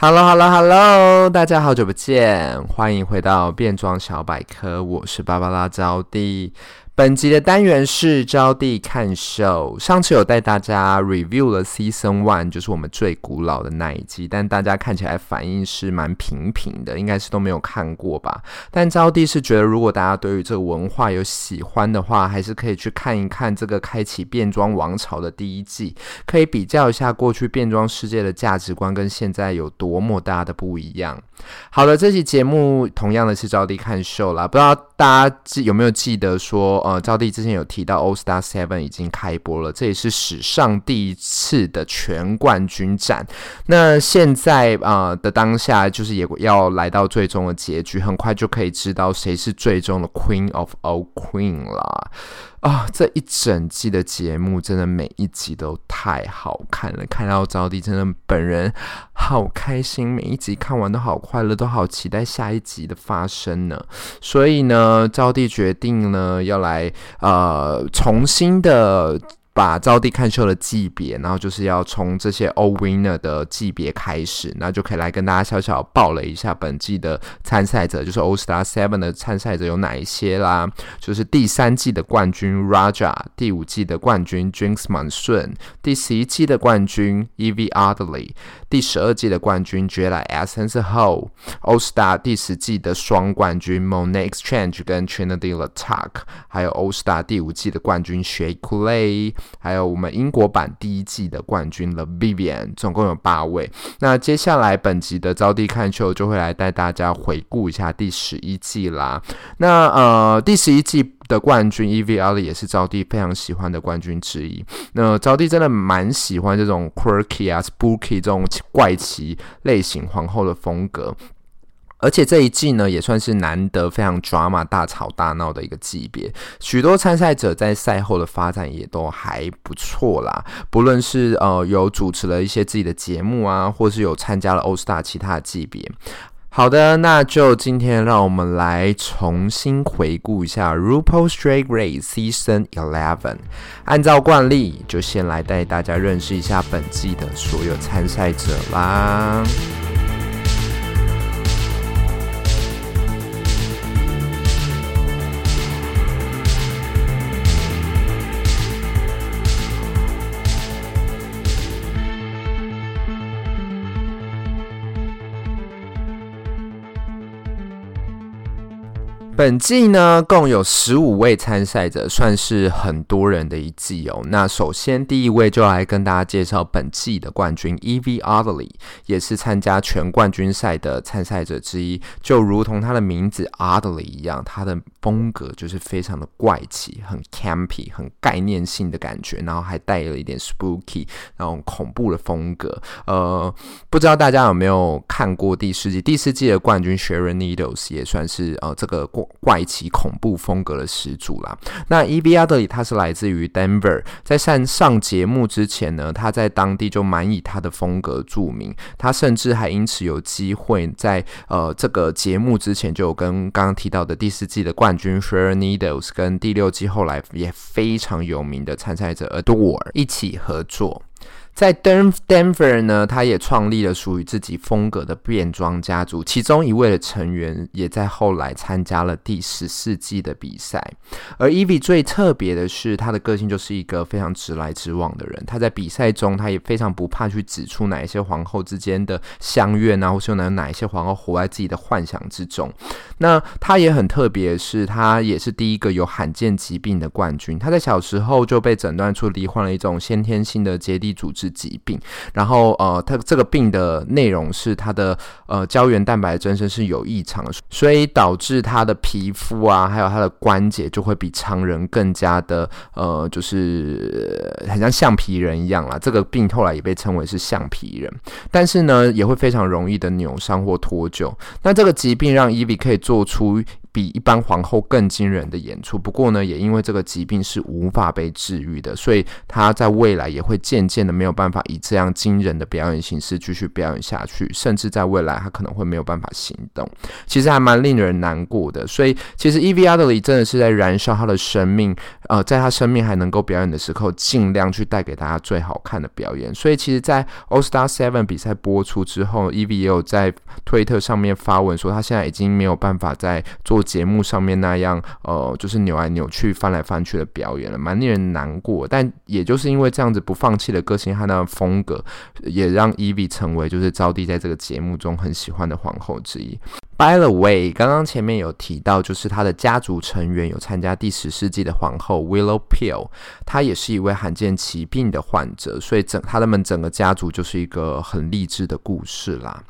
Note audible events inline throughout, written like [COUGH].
hello hello hello，大家好久不见，欢迎回到变装小百科，我是芭芭拉招娣。本集的单元是招娣看秀。上次有带大家 review 了 Season One，就是我们最古老的那一季，但大家看起来反应是蛮平平的，应该是都没有看过吧？但招娣是觉得，如果大家对于这个文化有喜欢的话，还是可以去看一看这个开启变装王朝的第一季，可以比较一下过去变装世界的价值观跟现在有多么大的不一样。好了，这期节目同样的是招娣看秀啦，不知道大家记有没有记得说，呃，招弟之前有提到《All Star Seven》已经开播了，这也是史上第一次的全冠军战。那现在啊、的当下，就是也要来到最终的结局，很快就可以知道谁是最终的 Queen of All Queen 了。啊、哦，这一整季的节目真的每一集都太好看了，看到招娣真的本人好开心，每一集看完都好快乐，都好期待下一集的发生呢。所以呢，招娣决定呢要来呃重新的。把招娣看秀的级别，然后就是要从这些 All Winner 的级别开始，那就可以来跟大家小小爆雷一下本季的参赛者，就是 All Star Seven 的参赛者有哪一些啦？就是第三季的冠军 Raja，第五季的冠军 Jinkx Monsoon，第十一季的冠军 Yvie Oddly，第十二季的冠军 Jedi Essence Hall，All Star 第十季的双冠军 Monét X Change 跟 Trinity Latuck，还有 All Star 第五季的冠军 Shea Coulee。还有我们英国版第一季的冠军 The Vivian，总共有八位。那接下来本集的招弟看秀就会来带大家回顾一下第十一季啦。那呃，第十一季的冠军 EVL 也是招娣非常喜欢的冠军之一。那招娣真的蛮喜欢这种 quirky 啊、spooky 这种怪奇类型皇后的风格。而且这一季呢，也算是难得非常 drama 大吵大闹的一个级别，许多参赛者在赛后的发展也都还不错啦。不论是呃有主持了一些自己的节目啊，或是有参加了欧斯大其他的级别。好的，那就今天让我们来重新回顾一下 RuPaul's Drag Race Season Eleven。按照惯例，就先来带大家认识一下本季的所有参赛者啦。本季呢，共有十五位参赛者，算是很多人的一季哦。那首先第一位就来跟大家介绍本季的冠军 Yvie Oddly，也是参加全冠军赛的参赛者之一。就如同他的名字 Oddly 一样，他的风格就是非常的怪奇，很 campy，很概念性的感觉，然后还带了一点 spooky，那种恐怖的风格。呃，不知道大家有没有看过第四季？第四季的冠军 Sharon Needles 也算是呃这个过。怪奇恐怖风格的始祖啦。那 Yvie Oddly 他是来自于 Denver，在上上节目之前呢，他在当地就蛮以他的风格著名。他甚至还因此有机会在呃这个节目之前就跟刚刚提到的第四季的冠军 Sharon Needles 跟第六季后来也非常有名的参赛者 Adore 一起合作。在 Denver 呢，他也创立了属于自己风格的变装家族，其中一位的成员也在后来参加了第十四季的比赛。而 Evie 最特别的是，他的个性就是一个非常直来直往的人。他在比赛中，他也非常不怕去指出哪一些皇后之间的相怨啊，或是有哪哪一些皇后活在自己的幻想之中。那他也很特别是，他也是第一个有罕见疾病的冠军。他在小时候就被诊断出罹患了一种先天性的结缔组织。疾病。然后呃，它这个病的内容是它的呃胶原蛋白增生是有异常，所以导致他的皮肤啊，还有他的关节就会比常人更加的呃，就是很像橡皮人一样啦。这个病后来也被称为是橡皮人，但是呢，也会非常容易的扭伤或脱臼。那这个疾病让 Evie 可以做出。比一般皇后更惊人的演出。不过呢，也因为这个疾病是无法被治愈的，所以她在未来也会渐渐的没有办法以这样惊人的表演形式继续表演下去，甚至在未来她可能会没有办法行动。其实还蛮令人难过的。所以，其实 Yvie Oddly 真的是在燃烧她的生命，呃，在他生命还能够表演的时候，尽量去带给大家最好看的表演。所以，其实，在 All Star Seven 比赛播出之后，Eve 也有在推特上面发文说，他现在已经没有办法在做。节目上面那样，呃，就是扭来扭去、翻来翻去的表演了，蛮令人难过。但也就是因为这样子不放弃的个性和那风格，也让 Eve 成为就是招娣在这个节目中很喜欢的皇后之一。By the way，刚刚前面有提到，就是他的家族成员有参加第十世纪的皇后 Willow Peel，她也是一位罕见疾病的患者，所以整他们整个家族就是一个很励志的故事啦。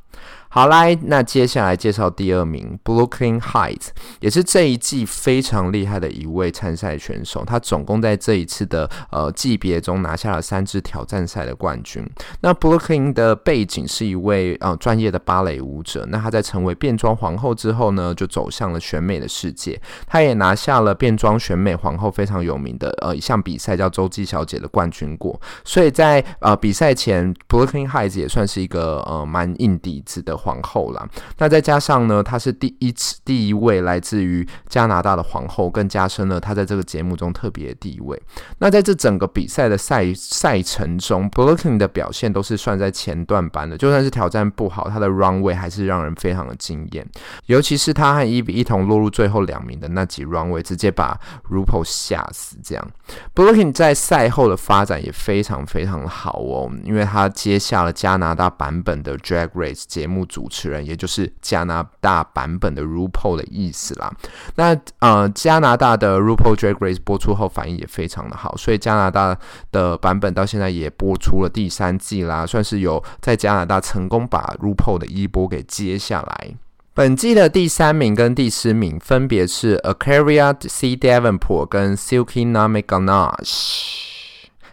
好来，那接下来介绍第二名，Brooklyn Heights，也是这一季非常厉害的一位参赛选手。他总共在这一次的呃季别中拿下了三支挑战赛的冠军。那 Brooklyn 的背景是一位呃专业的芭蕾舞者。那他在成为变装皇后之后呢，就走向了选美的世界。他也拿下了变装选美皇后非常有名的呃一项比赛叫洲际小姐的冠军过。所以在呃比赛前，Brooklyn Heights 也算是一个呃蛮硬底子的。皇后啦，那再加上呢，她是第一次第一位来自于加拿大的皇后，更加深了她在这个节目中特别的地位。那在这整个比赛的赛赛程中，Brooklyn 的表现都是算在前段班的，就算是挑战不好，她的 runway 还是让人非常的惊艳。尤其是她和 Yvie 一同落入最后两名的那几 runway，直接把 RuPaul 吓死。这样，Brooklyn 在赛后的发展也非常非常好哦，因为她接下了加拿大版本的 Drag Race 节目。主持人，也就是加拿大版本的 RuPaul 的意思啦。那呃，加拿大的 RuPaul Drag Race 播出后反应也非常的好，所以加拿大的版本到现在也播出了第三季啦，算是有在加拿大成功把 RuPaul 的衣钵给接下来。本季的第三名跟第四名分别是 A'keria C Davenport 跟 Silky Nami Ganache。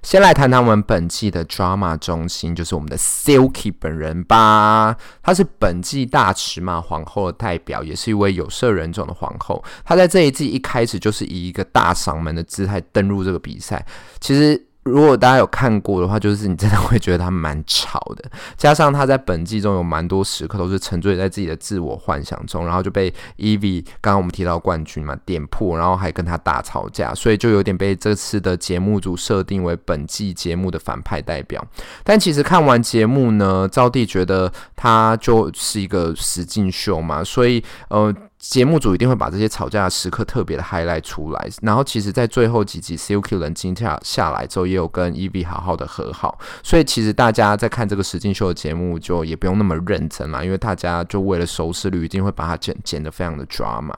先来谈谈我们本季的 drama 中心，就是我们的 Silky 本人吧。她是本季大尺码皇后的代表，也是一位有色人种的皇后。她在这一季一开始就是以一个大嗓门的姿态登入这个比赛。其实。如果大家有看过的话，就是你真的会觉得他蛮吵的。[LAUGHS] 加上他在本季中有蛮多时刻都是沉醉在自己的自我幻想中，然后就被 Evie 刚刚我们提到冠军嘛点破，然后还跟他大吵架，所以就有点被这次的节目组设定为本季节目的反派代表。但其实看完节目呢，招娣觉得他就是一个实境秀嘛，所以呃。节目组一定会把这些吵架的时刻特别的 highlight 出来，然后其实，在最后几集 c u k 冷静下下来之后，也有跟 EV 好好的和好，所以其实大家在看这个实境秀的节目，就也不用那么认真啦，因为大家就为了收视率，一定会把它剪剪得非常的 drama。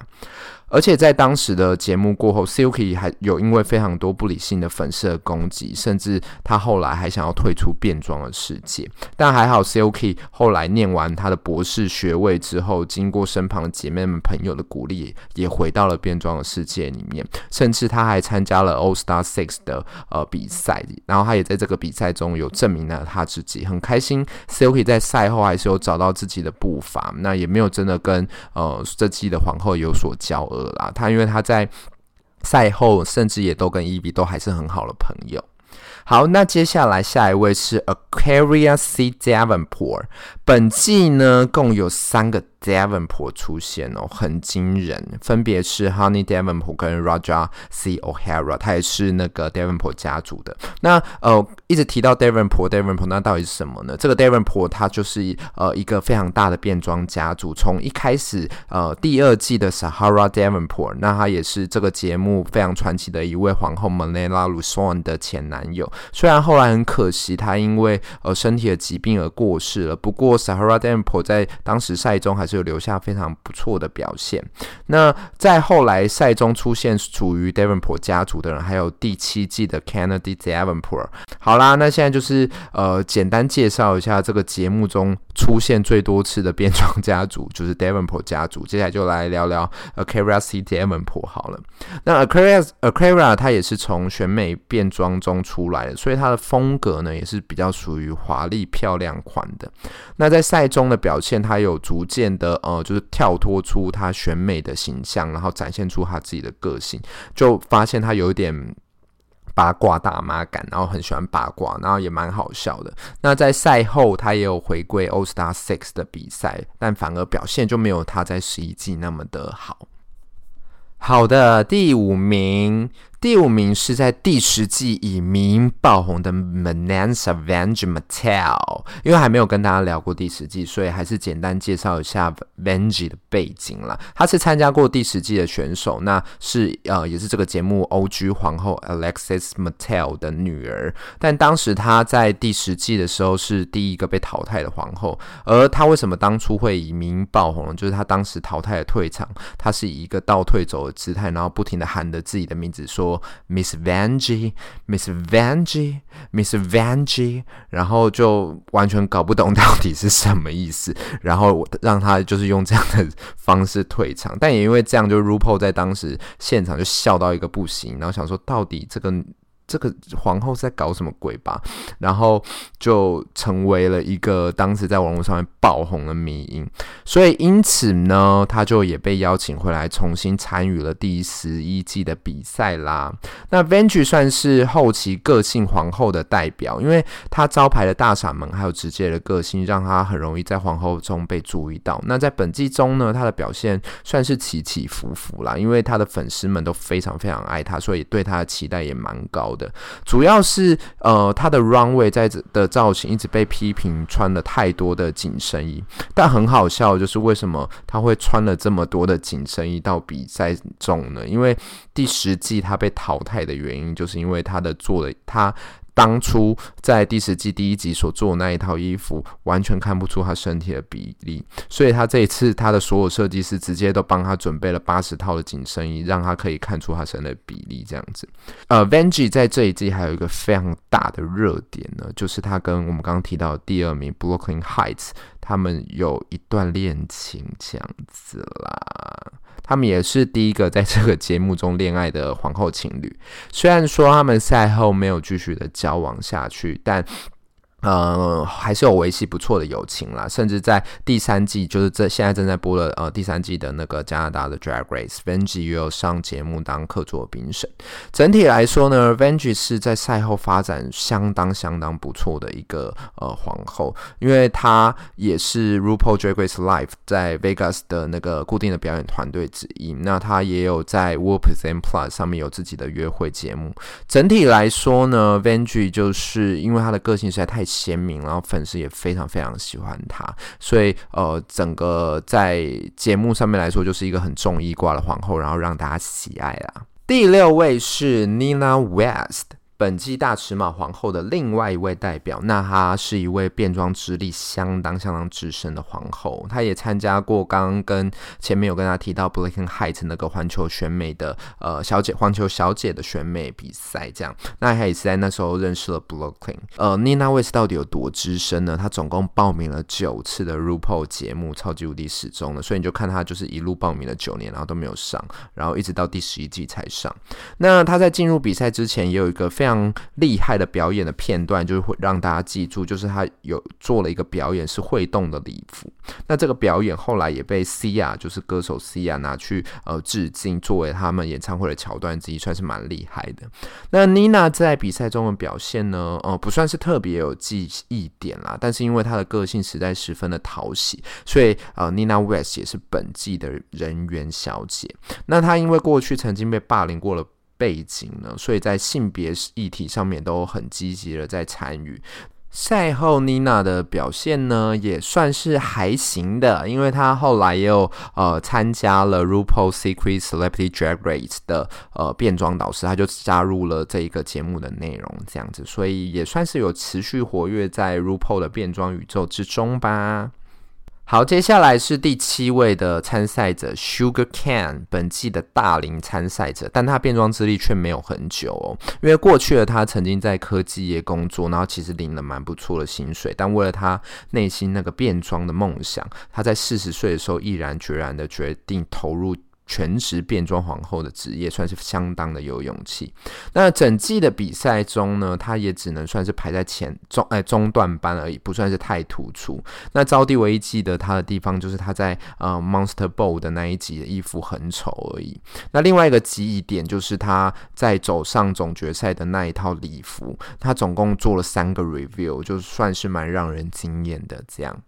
而且在当时的节目过后，Silky 还有因为非常多不理性的粉丝的攻击，甚至他后来还想要退出变装的世界。但还好，Silky 后来念完他的博士学位之后，经过身旁的姐妹们朋友的鼓励，也回到了变装的世界里面。甚至他还参加了 All Star Six 的呃比赛，然后他也在这个比赛中有证明了他自己。很开心，Silky 在赛后还是有找到自己的步伐，那也没有真的跟呃这季的皇后有所交恶。啦，他因为他在赛后甚至也都跟伊比都还是很好的朋友。好，那接下来下一位是 Akaria C. Davenport。本季呢共有三个 Davenport 出现哦，很惊人，分别是 Honey Davenport 跟 Rajah C O'Hara，他也是那个 Davenport 家族的。那呃，一直提到 Davenport，Davenport，那到底是什么呢？这个 Davenport 它就是呃一个非常大的变装家族。从一开始呃第二季的 Sahara Davenport，那他也是这个节目非常传奇的一位皇后 Manila Luzon 的前男友。虽然后来很可惜他因为呃身体的疾病而过世了，不过 Sahara Davenport 在当时赛中还是有留下非常不错的表现。那在后来赛中出现属于 d a v e n p o 家族的人，还有第七季的 Kennedy Davenport。好啦，那现在就是呃，简单介绍一下这个节目中出现最多次的变装家族，就是 d a v e n p o 家族。接下来就来聊聊 Aquaria C d a v e n p o 好了。那 Aquaria Aquaria 它也是从选美变装中出来的，所以它的风格呢也是比较属于华丽漂亮款的。那在赛中的表现，他有逐渐的呃，就是跳脱出他选美的形象，然后展现出他自己的个性，就发现他有一点。八卦大妈感，然后很喜欢八卦，然后也蛮好笑的。那在赛后，他也有回归 All Star Six 的比赛，但反而表现就没有他在十一季那么的好。好的，第五名。第五名是在第十季以名爆红的 Mensa Vanjie Mattel，因为还没有跟大家聊过第十季，所以还是简单介绍一下 Vanjie 的背景啦。他是参加过第十季的选手，那是呃也是这个节目 OG 皇后 Alexis Mattel 的女儿。但当时她在第十季的时候是第一个被淘汰的皇后，而她为什么当初会以名爆红？就是她当时淘汰的退场，她是以一个倒退走的姿态，然后不停的喊着自己的名字说。Miss Vanjie，Miss Vanjie，Miss Vanjie，然后就完全搞不懂到底是什么意思，然后让他就是用这样的方式退场，但也因为这样，就 r u p a 在当时现场就笑到一个不行，然后想说到底这个。这个皇后是在搞什么鬼吧？然后就成为了一个当时在网络上面爆红的迷因，所以因此呢，他就也被邀请回来重新参与了第十一季的比赛啦。那 Venge 算是后期个性皇后的代表，因为他招牌的大嗓门还有直接的个性，让他很容易在皇后中被注意到。那在本季中呢，他的表现算是起起伏伏啦，因为他的粉丝们都非常非常爱他，所以对他的期待也蛮高的。主要是呃，他的 runway 在的造型一直被批评穿了太多的紧身衣，但很好笑就是为什么他会穿了这么多的紧身衣到比赛中呢？因为第十季他被淘汰的原因，就是因为他的做的他。当初在第十季第一集所做的那一套衣服，完全看不出他身体的比例，所以他这一次他的所有设计师直接都帮他准备了八十套的紧身衣，让他可以看出他身的比例这样子。呃，Vanjie 在这一季还有一个非常大的热点呢，就是他跟我们刚刚提到的第二名 Brooklyn Heights 他们有一段恋情这样子啦。他们也是第一个在这个节目中恋爱的皇后情侣，虽然说他们赛后没有继续的交往下去，但。呃，还是有维系不错的友情啦，甚至在第三季，就是这现在正在播的呃第三季的那个加拿大的 Drag Race，Vanjie 也有上节目当客座评审。整体来说呢，Vanjie 是在赛后发展相当相当不错的一个呃皇后，因为她也是 RuPaul Drag Race Live 在 Vegas 的那个固定的表演团队之一。那她也有在 World Present Plus 上面有自己的约会节目。整体来说呢，Vanjie 就是因为她的个性实在太。鲜明，然后粉丝也非常非常喜欢她，所以呃，整个在节目上面来说，就是一个很重义挂的皇后，然后让大家喜爱啦。第六位是 Nina West。本季大尺码皇后的另外一位代表，那她是一位变装之力相当相当资深的皇后，她也参加过刚刚跟前面有跟她提到 Brooklyn Hytes 那个环球选美的呃小姐环球小姐的选美比赛，这样，那她也是在那时候认识了 Brooklyn。呃，Nina West 到底有多资深呢？她总共报名了九次的 RuPaul 节目，超级无敌始终的，所以你就看她就是一路报名了九年，然后都没有上，然后一直到第十一季才上。那她在进入比赛之前也有一个非常常厉害的表演的片段，就是会让大家记住，就是他有做了一个表演是会动的礼服。那这个表演后来也被 Sia，就是歌手 Sia 拿去呃致敬，作为他们演唱会的桥段之一，算是蛮厉害的。那 Nina 在比赛中的表现呢，呃，不算是特别有记忆点啦，但是因为她的个性实在十分的讨喜，所以呃，Nina West 也是本季的人缘小姐。那她因为过去曾经被霸凌过了。背景呢，所以在性别议题上面都很积极的在参与。赛后妮娜的表现呢也算是还行的，因为她后来也有呃参加了 RuPaul's Secret Celebrity Drag Race 的呃变装导师，她就加入了这一个节目的内容，这样子，所以也算是有持续活跃在 RuPaul 的变装宇宙之中吧。好，接下来是第七位的参赛者 Sugar Can，本季的大龄参赛者，但他变装之力却没有很久哦，因为过去的他曾经在科技业工作，然后其实领了蛮不错的薪水，但为了他内心那个变装的梦想，他在四十岁的时候毅然决然的决定投入。全职变装皇后的职业算是相当的有勇气。那整季的比赛中呢，她也只能算是排在前中哎中段班而已，不算是太突出。那招弟唯一记得她的地方，就是她在呃 Monster Ball 的那一集的衣服很丑而已。那另外一个记忆点就是她在走上总决赛的那一套礼服，她总共做了三个 review，就算是蛮让人惊艳的。这样，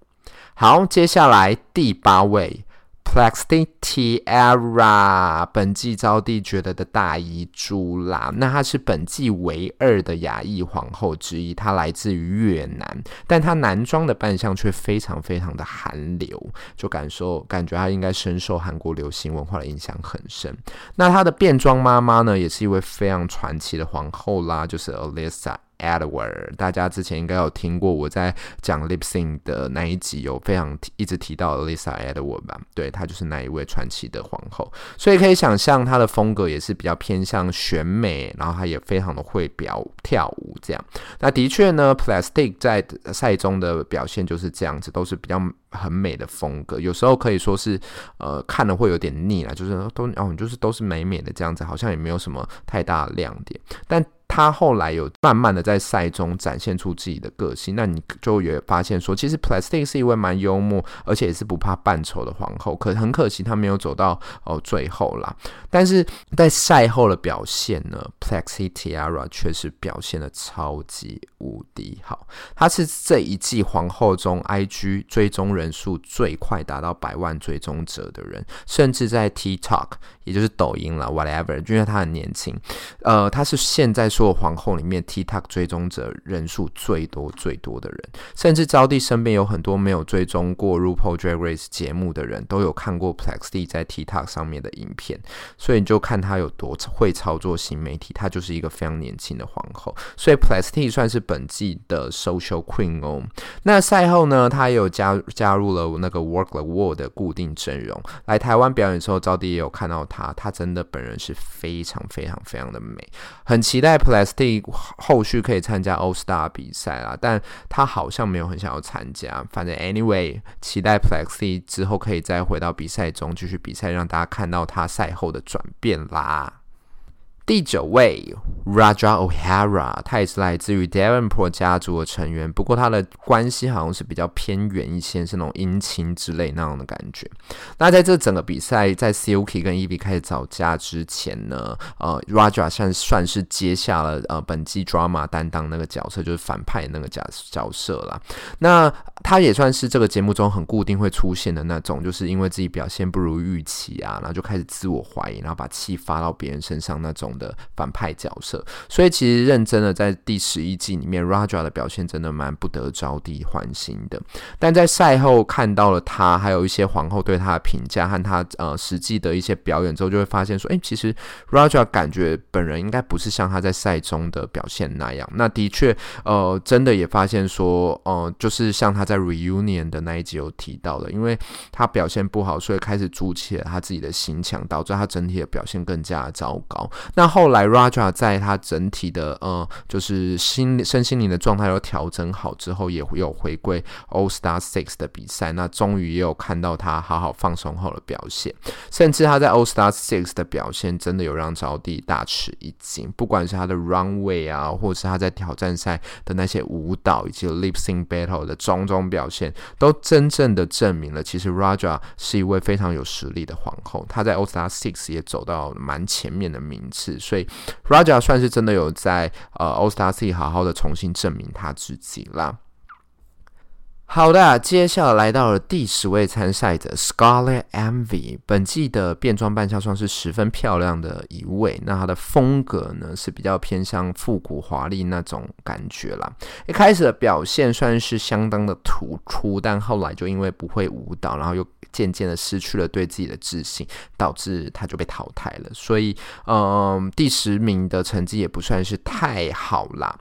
好，接下来第八位。Plastic Tiara，本季招娣觉得的大遗珠啦。那她是本季唯二的亚裔皇后之一，她来自于越南，但她男装的扮相却非常非常的韩流，就感受感觉她应该深受韩国流行文化的影响很深。那她的变装妈妈呢，也是一位非常传奇的皇后啦，就是 Alisa。Edward，大家之前应该有听过我在讲 Lip Sync 的那一集，有非常一直提到 Lisa Edward 吧？对，她就是那一位传奇的皇后，所以可以想象她的风格也是比较偏向选美，然后她也非常的会表跳舞这样。那的确呢，Plastic 在赛中的表现就是这样子，都是比较很美的风格，有时候可以说是呃看了会有点腻了，就是都哦就是都是美美的这样子，好像也没有什么太大亮点，但。他后来有慢慢的在赛中展现出自己的个性，那你就也发现说，其实 Plastic 是一位蛮幽默，而且也是不怕扮丑的皇后。可很可惜，他没有走到哦最后啦。但是在赛后的表现呢，Plastic Tiara 确实表现的超级无敌好。他是这一季皇后中 IG 追踪人数最快达到百万追踪者的人，甚至在 TikTok，也就是抖音啦 whatever，因为他很年轻，呃，他是现在。做皇后里面，TikTok 追踪者人数最多最多的人，甚至招弟身边有很多没有追踪过 RuPaul Drag Race 节目的人，都有看过 Plastic 在 TikTok 上面的影片，所以你就看他有多会操作新媒体，他就是一个非常年轻的皇后，所以 Plastic 算是本季的 Social Queen 哦。那赛后呢，他也有加加入了那个 Work the World 的固定阵容，来台湾表演的时候，招弟也有看到他，他真的本人是非常非常非常的美，很期待。Plastic 后续可以参加 All Star 比赛啦，但他好像没有很想要参加。反正 Anyway，期待 Plastic 之后可以再回到比赛中继续比赛，让大家看到他赛后的转变啦。第九位 Raja O'Hara，他也是来自于 Davenport 家族的成员，不过他的关系好像是比较偏远一些，是那种姻亲之类那样的感觉。那在这整个比赛，在 Silky 跟 e v 开始吵架之前呢，呃，Raja 算算是接下了呃本季 Drama 担当那个角色，就是反派那个角角色啦。那他也算是这个节目中很固定会出现的那种，就是因为自己表现不如预期啊，然后就开始自我怀疑，然后把气发到别人身上那种的反派角色，所以其实认真的在第十一季里面，Raja 的表现真的蛮不得招弟欢心的。但在赛后看到了他，还有一些皇后对他的评价和他呃实际的一些表演之后，就会发现说，哎、其实 Raja 感觉本人应该不是像他在赛中的表现那样。那的确，呃，真的也发现说，呃，就是像他在 Reunion 的那一集有提到的，因为他表现不好，所以开始筑起了他自己的心墙，导致他整体的表现更加糟糕。那后来，Raja 在他整体的呃，就是心身心灵的状态有调整好之后，也会有回归 All Star Six 的比赛。那终于也有看到他好好放松后的表现，甚至他在 All Star Six 的表现真的有让招娣大吃一惊。不管是他的 Runway 啊，或是他在挑战赛的那些舞蹈以及 Lip Sync Battle 的种种表现，都真正的证明了，其实 Raja 是一位非常有实力的皇后。他在 All Star Six 也走到蛮前面的名次。所以，Raja 算是真的有在呃 Ostar C 好好的重新证明他自己啦。好的，接下来到了第十位参赛者 Scarlet Envy。本季的变装扮相算是十分漂亮的一位。那她的风格呢是比较偏向复古华丽那种感觉啦。一开始的表现算是相当的突出，但后来就因为不会舞蹈，然后又渐渐的失去了对自己的自信，导致她就被淘汰了。所以，嗯，第十名的成绩也不算是太好啦。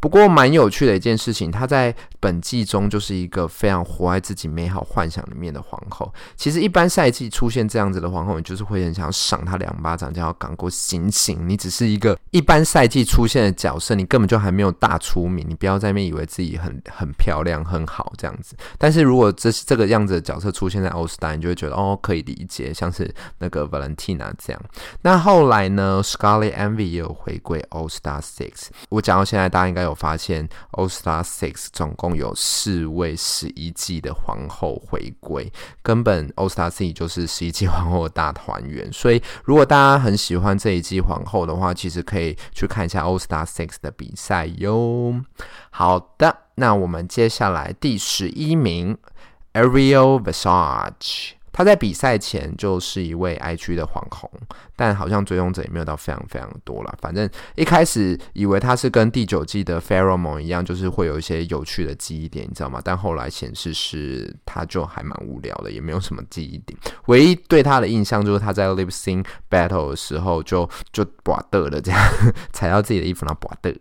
不过蛮有趣的一件事情，她在本季中就是一个非常活在自己美好幻想里面的皇后。其实一般赛季出现这样子的皇后，你就是会很想要赏她两巴掌，叫她赶快醒醒！你只是一个一般赛季出现的角色，你根本就还没有大出名，你不要在那边以为自己很很漂亮很好这样子。但是如果这这个样子的角色出现在 All Star，你就会觉得哦，可以理解，像是那个 Valentina 这样。那后来呢，Scarlet Envy 也有回归 All Star Six。我讲到现在，大家应该有发现 All Star Six 总共有四位十一季的皇后回归，根本 All Star Six 就是十一季 [LAUGHS] 皇后的大团圆。所以，如果大家很喜欢这一季皇后的话，其实可以去看一下 All Star Six 的比赛哟。好的，那我们接下来第十一名 Ariel Versace。他在比赛前就是一位 IG 的网红，但好像追踪者也没有到非常非常多啦。反正一开始以为他是跟第九季的 Pheromone 一样，就是会有一些有趣的记忆点，你知道吗？但后来显示是他就还蛮无聊的，也没有什么记忆点。唯一对他的印象就是他在 Lip Sync Battle 的时候就就拔的了，这样 [LAUGHS] 踩到自己的衣服然后拔的。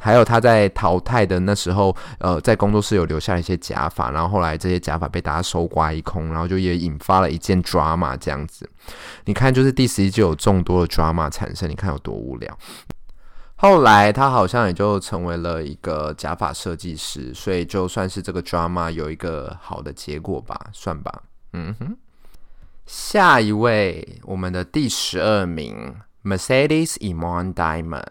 还有他在淘汰的那时候，呃，在工作室有留下一些假发，然后后来这些假发被大家搜刮一空，然后就也引发了一件 drama 这样子。你看，就是第十一季有众多的 drama 产生，你看有多无聊。后来他好像也就成为了一个假发设计师，所以就算是这个 drama 有一个好的结果吧，算吧。嗯哼。下一位，我们的第十二名，Mercedes imon Diamond。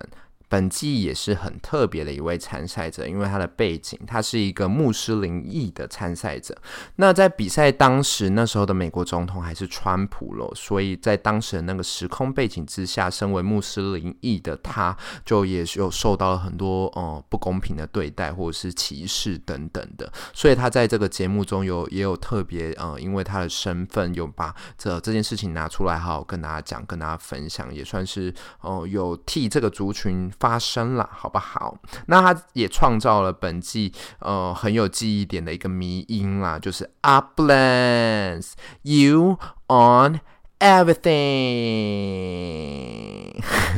本季也是很特别的一位参赛者，因为他的背景，他是一个穆斯林裔的参赛者。那在比赛当时，那时候的美国总统还是川普咯，所以在当时的那个时空背景之下，身为穆斯林裔的他，就也有受到了很多呃不公平的对待或者是歧视等等的。所以他在这个节目中有也有特别呃，因为他的身份，有把这这件事情拿出来，好好跟大家讲，跟大家分享，也算是哦、有替这个族群。发生了，好不好？那他也创造了本季呃很有记忆点的一个迷音啦，就是 Uplands you on everything，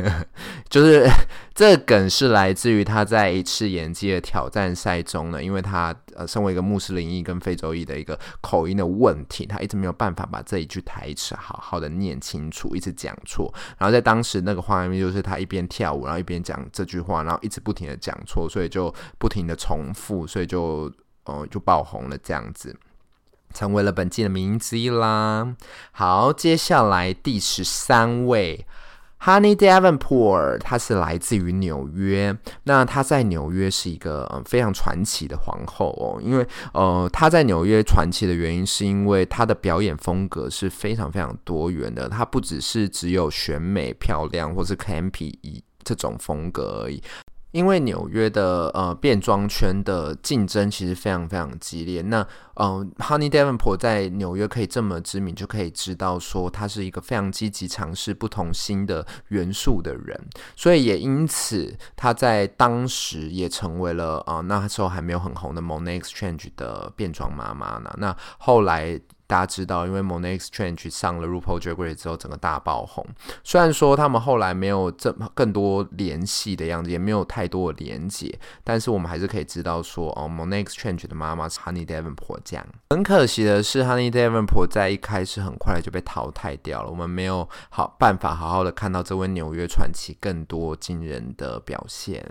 [LAUGHS] 就是。这梗是来自于他在一次演技的挑战赛中呢，因为他身为一个穆斯林裔跟非洲裔的一个口音的问题，他一直没有办法把这一句台词好好的念清楚，一直讲错。然后在当时那个画面就是他一边跳舞，然后一边讲这句话，然后一直不停的讲错，所以就不停的重复，所以就呃就爆红了这样子，成为了本季的名之一啦。好，接下来第十三位。Honey Devonport，她是来自于纽约。那她在纽约是一个非常传奇的皇后哦，因为呃她在纽约传奇的原因，是因为她的表演风格是非常非常多元的。她不只是只有选美漂亮或是 campy 这种风格而已。因为纽约的呃变装圈的竞争其实非常非常激烈，那呃，Honey Davenport 在纽约可以这么知名，就可以知道说他是一个非常积极尝试不同新的元素的人，所以也因此他在当时也成为了呃那时候还没有很红的 Monét X Change 的变装妈妈呢。那后来。大家知道，因为 Monét X Change 上了 RuPaul Drag Race 之后，整个大爆红。虽然说他们后来没有这么更多联系的样子，也没有太多的连接，但是我们还是可以知道说，哦，Monét X Change 的妈妈是 Honey Davenport 这样。很可惜的是，Honey Davenport 在一开始很快就被淘汰掉了，我们没有好办法好好的看到这位纽约传奇更多惊人的表现。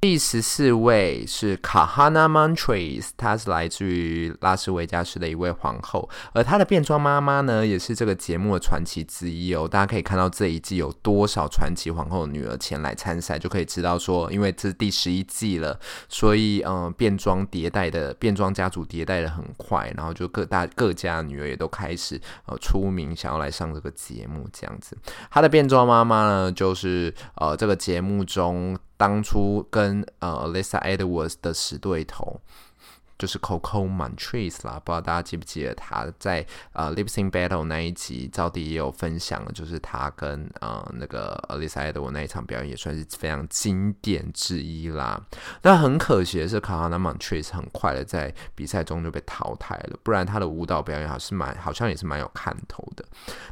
第十四位是 Kahana Montres，她是来自于拉斯维加斯的一位皇后，而她的变装妈妈呢，也是这个节目的传奇之一哦。大家可以看到这一季有多少传奇皇后的女儿前来参赛，就可以知道说，因为这是第十一季了，所以嗯、呃，变装迭代的变装家族迭代的很快，然后就各大各家女儿也都开始呃出名，想要来上这个节目这样子。她的变装妈妈呢，就是呃这个节目中。当初跟呃，Alisa Edwards 的死对头，就是 Coco MONTRES 啦，不知道大家记不记得他在呃 Lip Sync Battle 那一集，招弟也有分享，就是他跟呃那个 Alyssa Edwards 那一场表演也算是非常经典之一啦。那很可惜的是卡哈娜 MONTRES 很快的在比赛中就被淘汰了，不然他的舞蹈表演还是蛮好像也是蛮有看头的。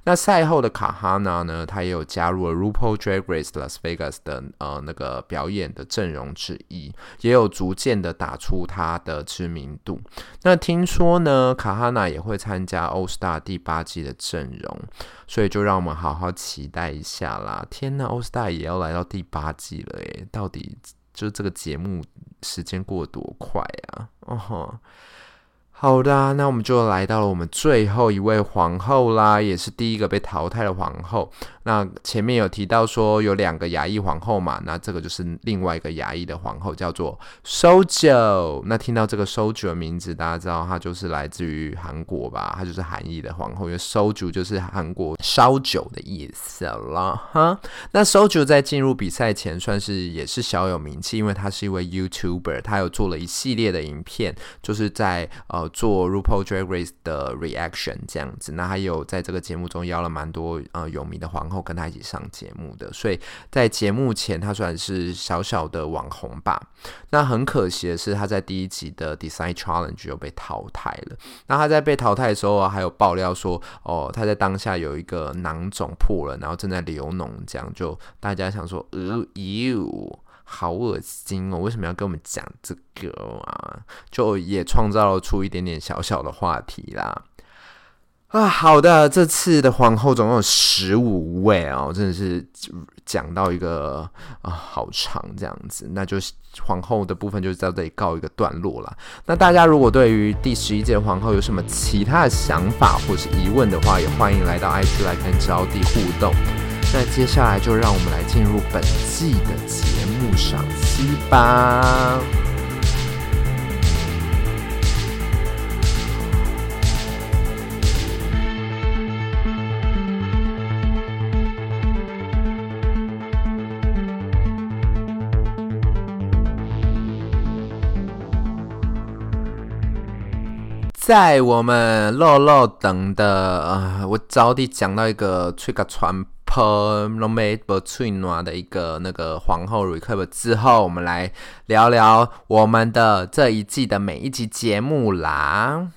那赛后的卡哈娜呢，他也有加入了 RuPaul Drag Race Las Vegas 的呃那个表演的阵容之一，也有逐渐的打出他的知名名度。那听说呢，卡哈娜也会参加 All Star 第八季的阵容，所以就让我们好好期待一下啦！天呐，All Star 也要来到第八季了耶，到底就这个节目时间过得多快啊！哦吼。好的，那我们就来到了我们最后一位皇后啦，也是第一个被淘汰的皇后。那前面有提到说有两个牙医皇后嘛，那这个就是另外一个牙医的皇后，叫做 Sojo。那听到这个 Sojo 的名字，大家知道她就是来自于韩国吧？她就是韩裔的皇后，因为 Sojo 就是韩国烧酒的意思了。哈，那 Sojo 在进入比赛前算是也是小有名气，因为她是一位 YouTuber，她有做了一系列的影片，就是在呃。做 RuPaul Drag Race 的 reaction 这样子，那还有在这个节目中邀了蛮多呃有名的皇后跟他一起上节目的，所以在节目前他算是小小的网红吧。那很可惜的是，他在第一集的 Design Challenge 又被淘汰了。那他在被淘汰的时候啊，还有爆料说，哦，他在当下有一个囊肿破了，然后正在流脓，这样就大家想说，呃，you。好恶心哦！为什么要跟我们讲这个啊？就也创造出一点点小小的话题啦。啊，好的，这次的皇后总共有十五位哦，真的是讲到一个啊好长这样子，那就是皇后的部分就是在这里告一个段落了。那大家如果对于第十一届皇后有什么其他的想法或是疑问的话，也欢迎来到 IG 来跟招弟互动。那接下来就让我们来进入本季的节目赏析吧。在我们漏漏等的呃，我早点讲到一个吹个传。Permamed Between 的一个那个皇后 Recover 之后，我们来聊聊我们的这一季的每一集节目啦。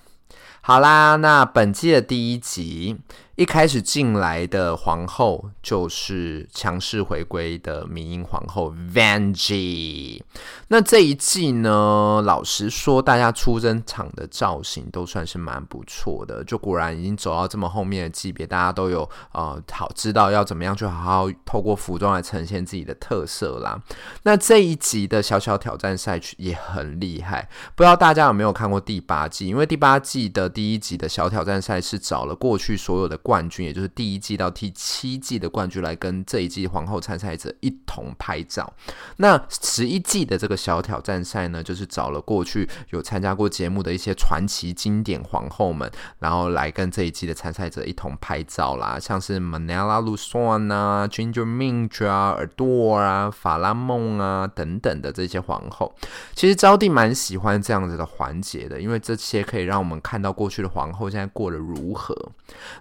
好啦，那本季的第一集。一开始进来的皇后就是强势回归的迷因皇后 Vanjie。那这一季呢，老实说，大家出征场的造型都算是蛮不错的。就果然已经走到这么后面的级别，大家都有呃好知道要怎么样去好好透过服装来呈现自己的特色啦。那这一集的小小挑战赛也很厉害，不知道大家有没有看过第八季？因为第八季的第一集的小挑战赛是找了过去所有的。冠军，也就是第一季到第七季的冠军来跟这一季皇后参赛者一同拍照。那十一季的这个小挑战赛呢，就是找了过去有参加过节目的一些传奇经典皇后们，然后来跟这一季的参赛者一同拍照啦，像是 Manila Luzon 啊、Ginger Minj 啊、Adore 啊、法拉梦啊等等的这些皇后。其实招娣蛮喜欢这样子的环节的，因为这些可以让我们看到过去的皇后现在过得如何。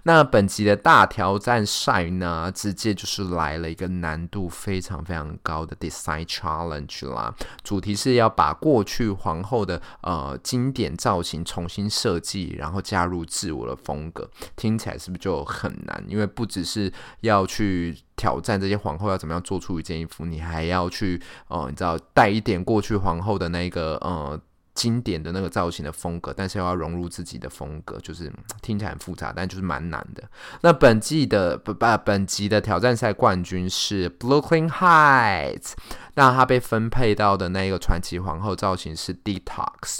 那本本集的大挑战赛呢，直接就是来了一个难度非常非常高的 Design Challenge 啦。主题是要把过去皇后的呃经典造型重新设计，然后加入自我的风格。听起来是不是就很难？因为不只是要去挑战这些皇后要怎么样做出一件衣服，你还要去呃，你知道带一点过去皇后的那个呃。经典的那个造型的风格，但是又要融入自己的风格，就是听起来很复杂，但就是蛮难的。那本季的不不，本集的挑战赛冠军是 Brooklyn Heights，那他被分配到的那个传奇皇后造型是 Detox。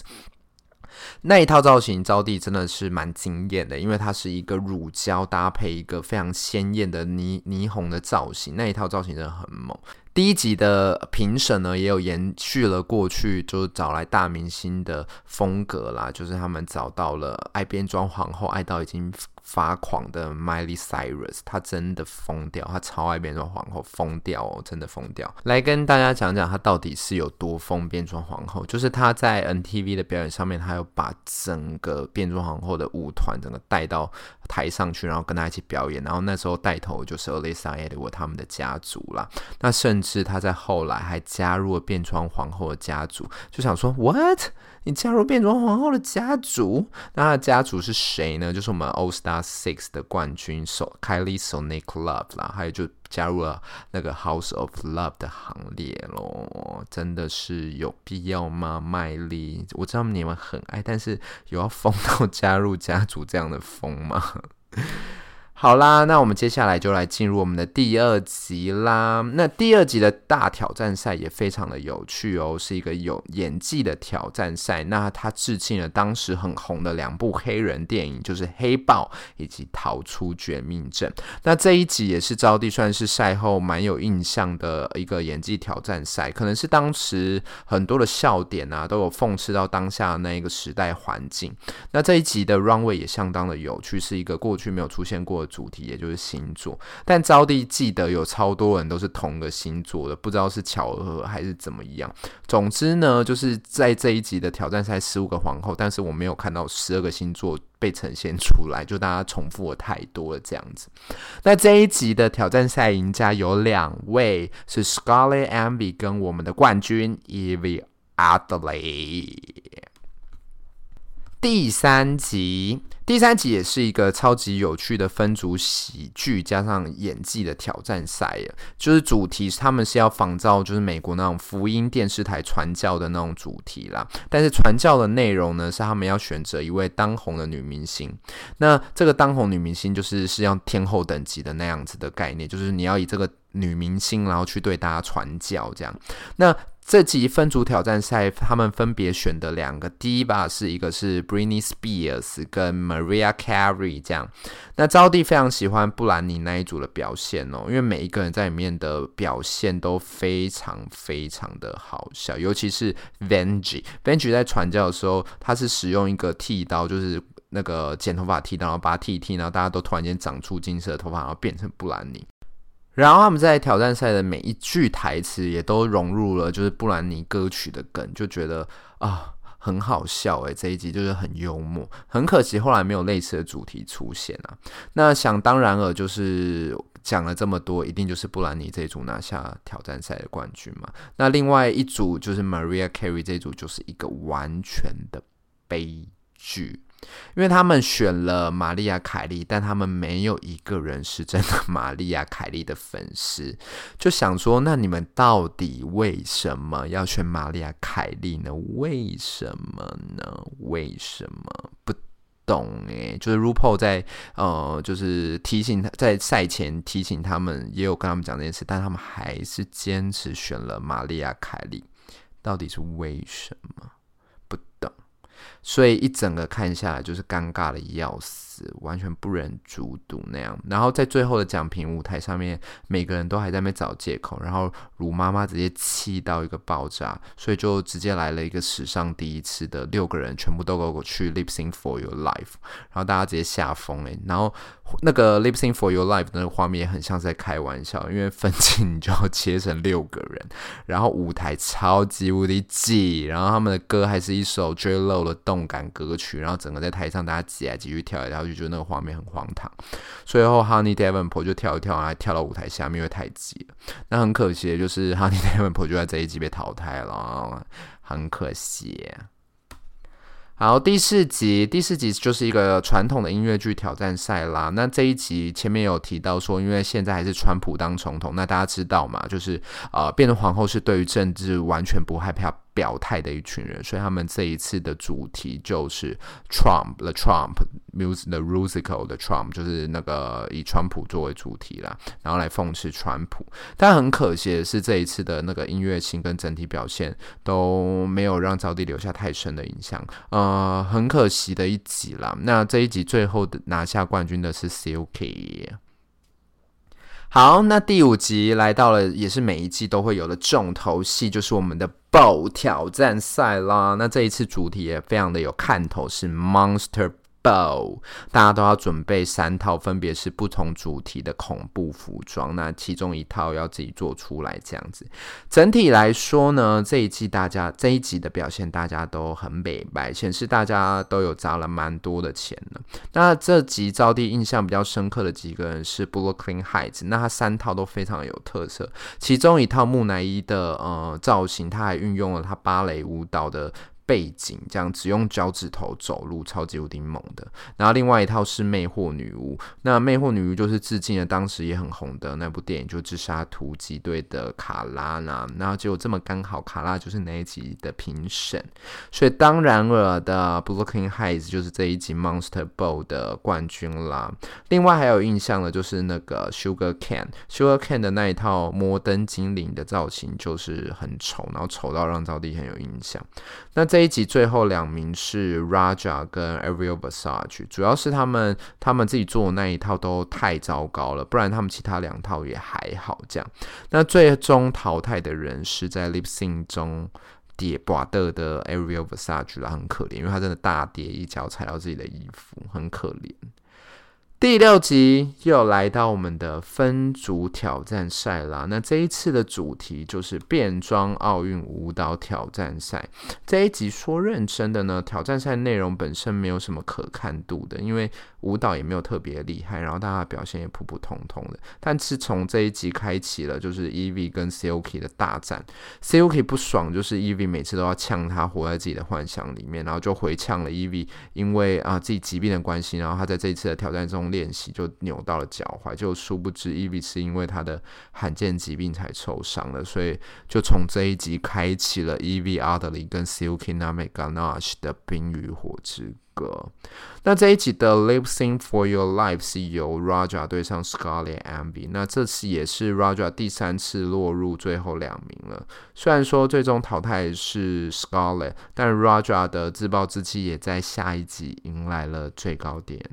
那一套造型招娣真的是蛮惊艳的，因为它是一个乳胶搭配一个非常鲜艳的霓霓虹的造型，那一套造型真的很猛。第一集的评审呢，也有延续了过去，就找来大明星的风格啦，就是他们找到了爱变装皇后，爱到已经发狂的 Miley Cyrus，她真的疯掉，她超爱变装皇后，疯掉哦，真的疯掉。来跟大家讲讲她到底是有多疯变装皇后，就是她在 NTV 的表演上面，她有把整个变装皇后的舞团整个带到台上去，然后跟她一起表演。然后那时候带头就是 Alyssa Edward 他们的家族啦。那甚至她在后来还加入了变装皇后的家族，就想说 What？你加入变装皇后的家族？那她的家族是谁呢？就是我们欧 Star Six 的冠军手 Kylie Sonic Love 啦，还有就加入了那个 House of Love 的行列咯。真的是有必要吗？麦莉，我知道你们很爱，但是有要疯到加入家族这样的疯吗？好啦，那我们接下来就来进入我们的第二集啦。那第二集的大挑战赛也非常的有趣哦，是一个有演技的挑战赛。那它致敬了当时很红的两部黑人电影，就是《黑豹》以及《逃出绝命镇》。那这一集也是招娣算是赛后蛮有印象的一个演技挑战赛，可能是当时很多的笑点啊，都有讽刺到当下那一个时代环境。那这一集的 runway 也相当的有趣，是一个过去没有出现过。主题也就是星座，但招弟记得有超多人都是同个星座的，不知道是巧合还是怎么样。总之呢，就是在这一集的挑战赛，十五个皇后，但是我没有看到十二个星座被呈现出来，就大家重复了太多了这样子。那这一集的挑战赛赢家有两位，是 Scarlet Envy 跟我们的冠军 Evie Adley。第三集。第三集也是一个超级有趣的分组喜剧加上演技的挑战赛，就是主题他们是要仿照就是美国那种福音电视台传教的那种主题啦，但是传教的内容呢是他们要选择一位当红的女明星，那这个当红女明星就是是要天后等级的那样子的概念，就是你要以这个女明星然后去对大家传教这样，那。这集分组挑战赛，他们分别选的两个，第一把是一个是 Britney Spears 跟 Maria Carey 这样。那招娣非常喜欢布兰妮那一组的表现哦，因为每一个人在里面的表现都非常非常的好笑，尤其是 Vanjie。Vanjie 在传教的时候，他是使用一个剃刀，就是那个剪头发剃刀，然后把它剃一剃，然后大家都突然间长出金色的头发，然后变成布兰妮。然后他们在挑战赛的每一句台词也都融入了就是布兰妮歌曲的梗，就觉得啊很好笑诶，这一集就是很幽默，很可惜后来没有类似的主题出现啊。那想当然了就是讲了这么多，一定就是布兰妮这一组拿下挑战赛的冠军嘛。那另外一组就是 Maria Carey 这一组就是一个完全的悲剧。因为他们选了玛丽亚·凯莉，但他们没有一个人是真的玛丽亚·凯莉的粉丝，就想说，那你们到底为什么要选玛丽亚·凯莉呢？为什么呢？为什么不懂？诶，就是 RuPaul 在呃，就是提醒他，在赛前提醒他们，也有跟他们讲这件事，但他们还是坚持选了玛丽亚·凯莉，到底是为什么？所以一整个看下来就是尴尬的要死，完全不忍卒读那样。然后在最后的奖评舞台上面，每个人都还在那边找借口，然后鲁妈妈直接气到一个爆炸，所以就直接来了一个史上第一次的六个人全部都给我去 lip sync for your life，然后大家直接吓疯诶，然后那个 lip sync for your life 那个画面也很像是在开玩笑，因为分镜你就要切成六个人，然后舞台超级无敌挤，然后他们的歌还是一首 J Lo 的。动感歌曲，然后整个在台上大家挤来挤去，跳来跳去，就觉得那个画面很荒唐。最后，Honey Davenport 就跳一跳，然后跳到舞台下面，因为太急了。那很可惜的就是 Honey [LAUGHS] Davenport 就在这一集被淘汰了，很可惜。好，第四集，第四集就是一个传统的音乐剧挑战赛啦。那这一集前面有提到说，因为现在还是川普当总统，那大家知道嘛，就是呃，变成皇后是对于政治完全不害怕。表态的一群人，所以他们这一次的主题就是 Trump the Trump music the musical 的 Trump，就是那个以川普作为主题啦，然后来讽刺川普。但很可惜的是，这一次的那个音乐性跟整体表现都没有让招弟留下太深的印象，呃，很可惜的一集啦。那这一集最后的拿下冠军的是 Silky。好，那第五集来到了，也是每一季都会有的重头戏，就是我们的爆挑战赛啦。那这一次主题也非常的有看头，是 Monster 包大家都要准备三套，分别是不同主题的恐怖服装。那其中一套要自己做出来，这样子。整体来说呢，这一季大家这一集的表现，大家都很美白，显示大家都有砸了蛮多的钱呢。那这集招弟印象比较深刻的几个人是 Brooklyn Hytes，那他三套都非常有特色，其中一套木乃伊的呃造型，他还运用了他芭蕾舞蹈的。背景这样只用脚趾头走路，超级无敌猛的。然后另外一套是魅惑女巫，那魅惑女巫就是致敬了当时也很红的那部电影，就《自杀突击队》的卡拉呢。然后结果这么刚好，卡拉就是那一集的评审，所以当然了的 Brooklyn Hytes 就是这一集 Monster Ball 的冠军啦。另外还有印象的，就是那个 Sugar Can，Sugar Can 的那一套摩登精灵的造型就是很丑，然后丑到让赵弟很有印象。那这。这一集最后两名是 Raja 跟 Ariel Versace，主要是他们他们自己做的那一套都太糟糕了，不然他们其他两套也还好。这样，那最终淘汰的人是在 Lip Sync 中跌挂的的 Ariel Versace 啦，很可怜，因为他真的大跌一脚踩到自己的衣服，很可怜。第六集又来到我们的分组挑战赛啦。那这一次的主题就是变装奥运舞蹈挑战赛。这一集说认真的呢，挑战赛内容本身没有什么可看度的，因为舞蹈也没有特别厉害，然后大家表现也普普通通的。但是从这一集开启了，就是 EVI 跟 Silky 的大战。Silky 不爽，就是 EVI 每次都要呛他，活在自己的幻想里面，然后就回呛了 EVI 因为啊自己疾病的关系，然后他在这一次的挑战中。练习就扭到了脚踝，就殊不知 EVI 是因为他的罕见疾病才受伤的，所以就从这一集开启了 Yvie Oddly 跟 Silky Naganoche 的冰与火之歌。那这一集的 Lip Sing for Your Life 是由 Raja 对上 Scarlett Envy，那这次也是 Raja 第三次落入最后两名了。虽然说最终淘汰是 Scarlett，但 Raja 的自暴自弃也在下一集迎来了最高点。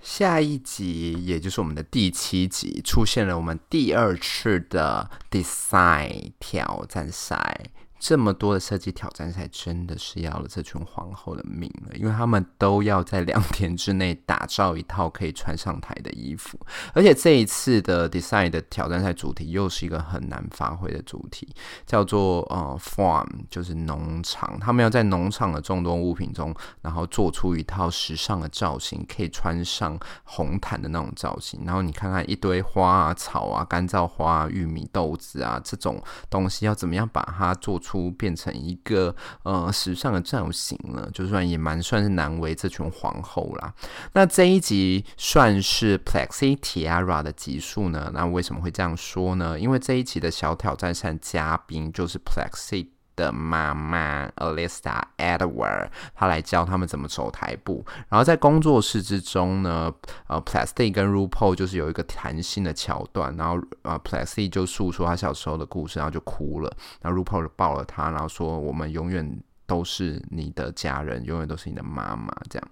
下一集，也就是我们的第七集，出现了我们第二次的 Design 挑战赛。这么多的设计挑战赛，真的是要了这群皇后的命了，因为他们都要在两天之内打造一套可以穿上台的衣服，而且这一次的 design 的挑战赛主题又是一个很难发挥的主题，叫做呃 farm，就是农场。他们要在农场的众多物品中，然后做出一套时尚的造型，可以穿上红毯的那种造型。然后你看看一堆花啊、草啊、干燥花啊、玉米、豆子啊这种东西，要怎么样把它做出。变成一个呃时尚的造型了，就算也蛮算是难为这群皇后啦。那这一集算是 Plexi Tiara 的集数呢？那为什么会这样说呢？因为这一集的小挑战赛嘉宾就是 Plexi。的妈妈 Alyssa Edward，她来教他们怎么走台步。然后在工作室之中呢，呃，Plastic 跟 r u p a u 就是有一个谈心的桥段。然后呃，Plastic 就诉说他小时候的故事，然后就哭了。然后 r u p a u 就抱了他，然后说：“我们永远都是你的家人，永远都是你的妈妈。”这样。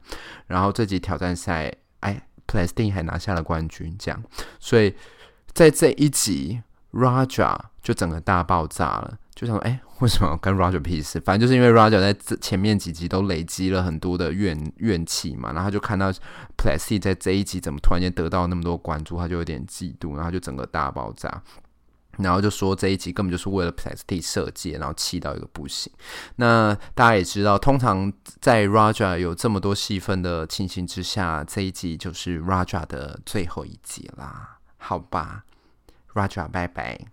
然后这集挑战赛，哎，Plastic 还拿下了冠军，这样。所以在这一集，Raja 就整个大爆炸了。就想说，哎、为什么跟 Raja 屁事？反正就是因为 Raja 在前面几集都累积了很多的怨怨气嘛，然后他就看到 Plessy 在这一集怎么突然间得到那么多关注，他就有点嫉妒，然后就整个大爆炸，然后就说这一集根本就是为了 Plessy 设计，然后气到一个不行。那大家也知道，通常在 Raja 有这么多戏份的情形之下，这一集就是 Raja 的最后一集啦。好吧，Raja 拜拜。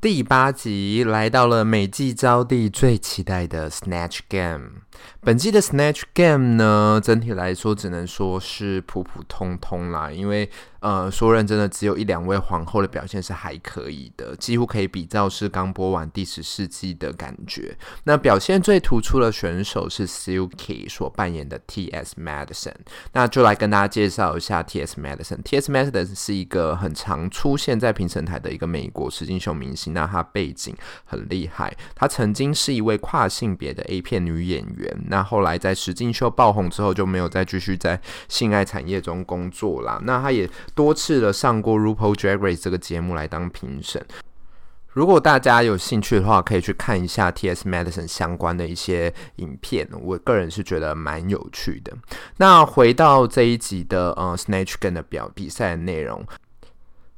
第八集来到了美季招娣最期待的 Snatch Game。本季的 Snatch Game 呢，整体来说只能说是普普通通啦，因为呃，说认真的，只有一两位皇后的表现是还可以的，几乎可以比较是刚播完第十四季的感觉。那表现最突出的选手是 Silky 所扮演的 T.S. Madison，那就来跟大家介绍一下 T.S. Madison。T.S. Madison 是一个很常出现在评审台的一个美国实境秀明星，那她背景很厉害，她曾经是一位跨性别的 A 片女演员。那后来在实境秀爆红之后，就没有再继续在性爱产业中工作啦。那他也多次的上过 RuPaul Drag Race 这个节目来当评审。如果大家有兴趣的话，可以去看一下 T.S. Madison 相关的一些影片，我个人是觉得蛮有趣的。那回到这一集的呃 Snatch Game 的表比赛的内容。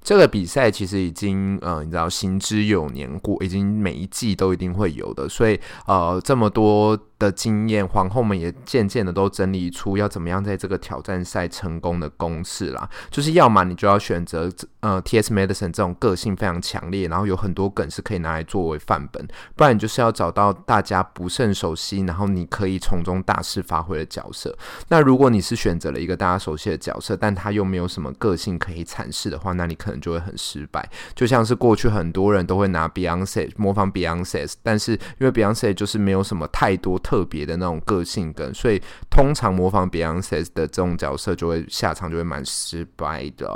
这个比赛其实已经呃，你知道行之有年过，已经每一季都一定会有的，所以呃，这么多。的经验，皇后们也渐渐的都整理出要怎么样在这个挑战赛成功的公式啦。就是要么你就要选择呃 T.S. Madison 这种个性非常强烈，然后有很多梗是可以拿来作为范本，不然你就是要找到大家不甚熟悉，然后你可以从中大肆发挥的角色。那如果你是选择了一个大家熟悉的角色，但他又没有什么个性可以阐释的话，那你可能就会很失败。就像是过去很多人都会拿 Beyonce 模仿 Beyonce，但是因为 Beyonce 就是没有什么太多。特别的那种个性跟，所以通常模仿 Beyonce 的这种角色就会下场就会蛮失败的。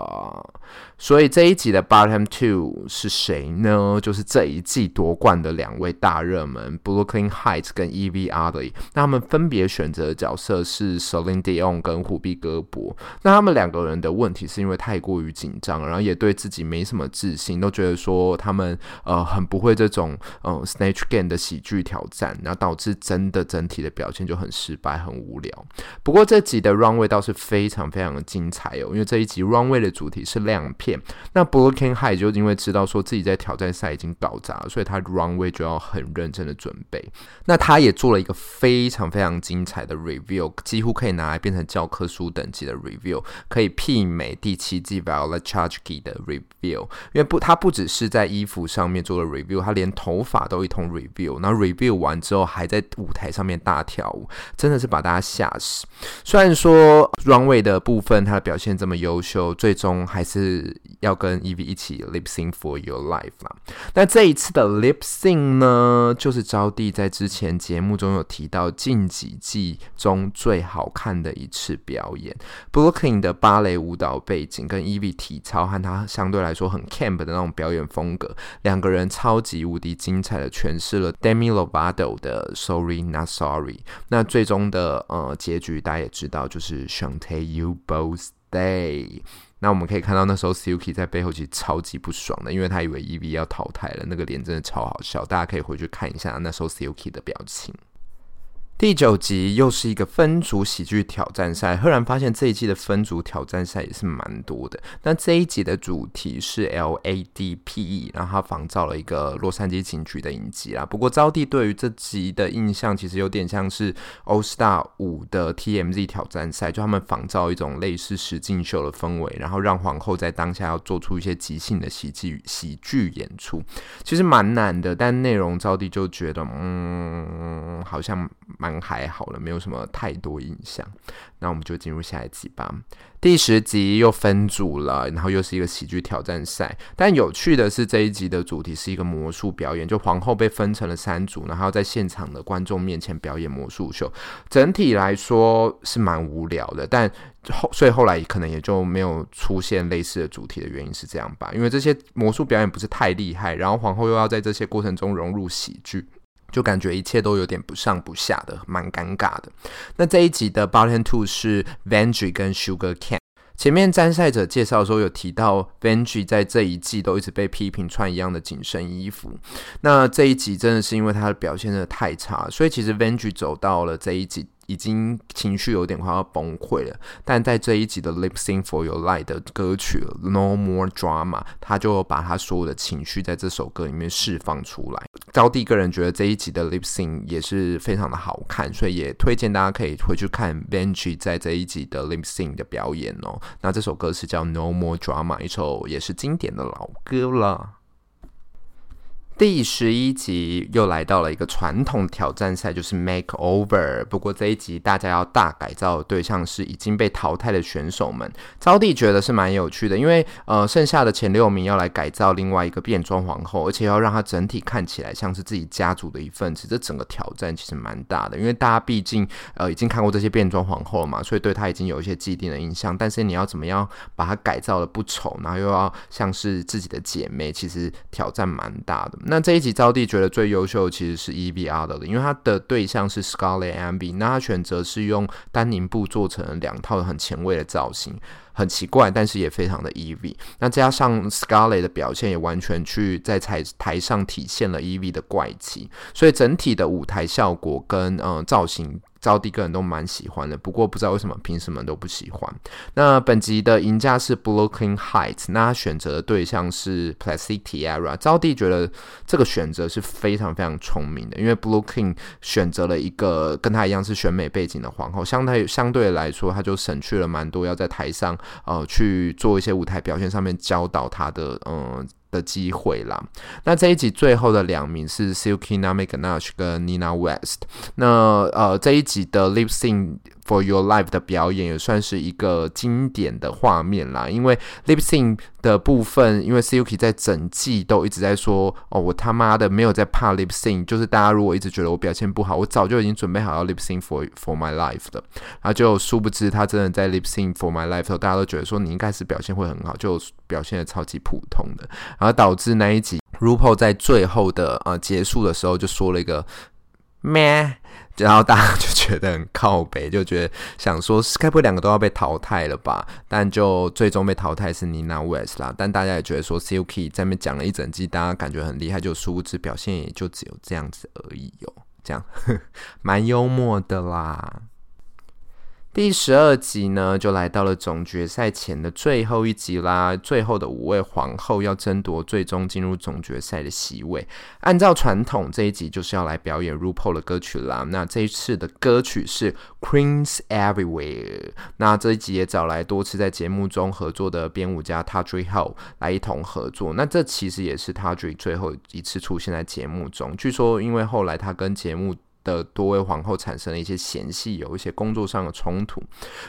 所以这一集的 Bottom Two 是谁呢？就是这一季夺冠的两位大热门 Brooklyn Heights 跟 Yvie Oddly。那他们分别选择的角色是 Celine Dion 跟虎碧戈博。那他们两个人的问题是因为太过于紧张，然后也对自己没什么自信，都觉得说他们呃很不会这种嗯、呃、Snatch Game 的喜剧挑战，然后导致真的。整体的表现就很失败，很无聊。不过这集的 Runway 倒是非常非常的精彩哦，因为这一集 Runway 的主题是亮片。那 Brooklyn High 就因为知道说自己在挑战赛已经搞砸了，所以他 Runway 就要很认真的准备。那他也做了一个非常非常精彩的 Review，几乎可以拿来变成教科书等级的 Review，可以媲美第七季 Violet Chachki 的 Review。因为不，他不只是在衣服上面做了 Review，他连头发都一通 Review。那 Review 完之后，还在舞台上面大跳舞，真的是把大家吓死。虽然说 Runway 的部分他的表现这么优秀，最终还是要跟 Evie 一起 Lip Sync for Your Life 啦。那这一次的 Lip Sync 呢，就是招娣在之前节目中有提到近几季中最好看的一次表演。Brooklyn 的芭蕾舞蹈背景跟 Evie 体操和他相对来说很 camp 的那种表演风格，两个人超级无敌精彩的诠释了 Demi Lovato 的 So Sorry Not Sorry，那最终的呃结局大家也知道，就是 s h a n t a you Both Day。那我们可以看到那时候 Suki 在背后其实超级不爽的，因为他以为 Ev 要淘汰了，那个脸真的超好笑，大家可以回去看一下那时候 Suki 的表情。第九集又是一个分组喜剧挑战赛，赫然发现这一季的分组挑战赛也是蛮多的。那这一集的主题是 LADPE，然后他仿造了一个洛杉矶警局的影集啦。不过招娣对于这集的印象其实有点像是 O Star 五的 TMZ 挑战赛，就他们仿造一种类似实境秀的氛围，然后让皇后在当下要做出一些即兴的喜剧喜剧演出，其实蛮难的。但内容招娣就觉得，嗯，好像。蛮还好了，没有什么太多印象。那我们就进入下一集吧。第十集又分组了，然后又是一个喜剧挑战赛。但有趣的是，这一集的主题是一个魔术表演，就皇后被分成了三组，然后在现场的观众面前表演魔术秀。整体来说是蛮无聊的，但后所以后来可能也就没有出现类似的主题的原因是这样吧，因为这些魔术表演不是太厉害，然后皇后又要在这些过程中融入喜剧。就感觉一切都有点不上不下的，蛮尴尬的。那这一集的 Bottom Two 是 Vengi 跟 Sugar Can。前面参赛者介绍的时候有提到，Vengi 在这一季都一直被批评穿一样的紧身衣服。那这一集真的是因为他的表现真的太差，所以其实 Vengi 走到了这一集。已经情绪有点快要崩溃了，但在这一集的 Lip Sync for Your Life 的歌曲 No More Drama，他就把他所有的情绪在这首歌里面释放出来。招娣个人觉得这一集的 Lip Sync 也是非常的好看，所以也推荐大家可以回去看 Vanjie 在这一集的 Lip Sync 的表演哦。那这首歌是叫 No More Drama，一首也是经典的老歌了。第十一集又来到了一个传统挑战赛，就是 Makeover。不过这一集大家要大改造的对象是已经被淘汰的选手们。招娣觉得是蛮有趣的，因为呃剩下的前六名要来改造另外一个变装皇后，而且要让她整体看起来像是自己家族的一份子。这整个挑战其实蛮大的，因为大家毕竟呃已经看过这些变装皇后了嘛，所以对她已经有一些既定的印象。但是你要怎么样把她改造的不丑，然后又要像是自己的姐妹，其实挑战蛮大的。那这一集招娣觉得最优秀的其实是 E B R 的因为他的对象是 Scarlett M V 那他选择是用丹宁布做成两套很前卫的造型。很奇怪，但是也非常的 E.V.。那加上 Scarlett 的表现，也完全去在台台上体现了 E.V. 的怪奇，所以整体的舞台效果跟嗯、呃、造型。招娣个人都蛮喜欢的，不过不知道为什么评审们都不喜欢。那本集的赢家是 Brooklyn Hytes，那他选择的对象是 Plastic Tiara。招娣觉得这个选择是非常非常聪明的，因为 Brooklyn 选择了一个跟他一样是选美背景的皇后，相对相对来说，他就省去了蛮多要在台上呃去做一些舞台表现上面教导他的嗯。呃的机会啦。那这一集最后的两名是 Silky Namiganash 跟 Nina West。那呃这一集的 Lip Sync For Your Life 的表演也算是一个经典的画面啦。因为 Lip Sync 的部分，因为 Silky 在整季都一直在说：“哦，我他妈的没有在怕 Lip Sync。”就是大家如果一直觉得我表现不好，我早就已经准备好要 Lip Sync For For My Life 的。然后就殊不知他真的在 Lip Sync For My Life 的时候，大家都觉得说你应该是表现会很好，就表现的超级普通的。然后导致那一集，RuPaul 在最后的呃结束的时候就说了一个咩，然后大家就觉得很靠北，就觉得想说该不会两个都要被淘汰了吧？但就最终被淘汰是 Nina West 啦。但大家也觉得说 Silky 在那讲了一整季，大家感觉很厉害，就殊不知表现也就只有这样子而已哟，这样 [LAUGHS] 蛮幽默的啦。第十二集呢，就来到了总决赛前的最后一集啦。最后的五位皇后要争夺最终进入总决赛的席位。按照传统，这一集就是要来表演 RuPaul 的歌曲啦。那这一次的歌曲是 Queens Everywhere。那这一集也找来多次在节目中合作的编舞家 Tadri Hall 来一同合作。那这其实也是 Tadri 最后一次出现在节目中。据说，因为后来他跟节目的多位皇后产生了一些嫌隙，有一些工作上的冲突。